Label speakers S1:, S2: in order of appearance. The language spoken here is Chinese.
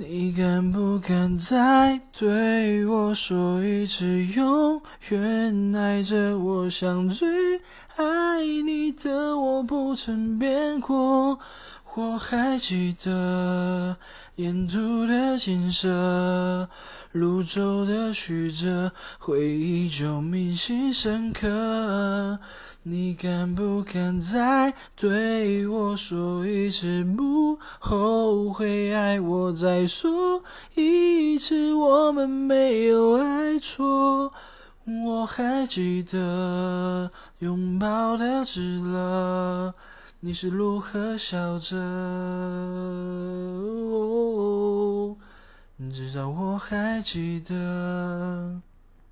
S1: 你敢不敢再对我说一次永远爱着我，像最爱你的我不曾变过。我还记得沿途的景色，路走的曲折，回忆就铭心深刻。你敢不敢再对我说一次不后悔？爱我再说一次，我们没有爱错。我还记得拥抱的炙热。你是如何笑着？至少我还记得。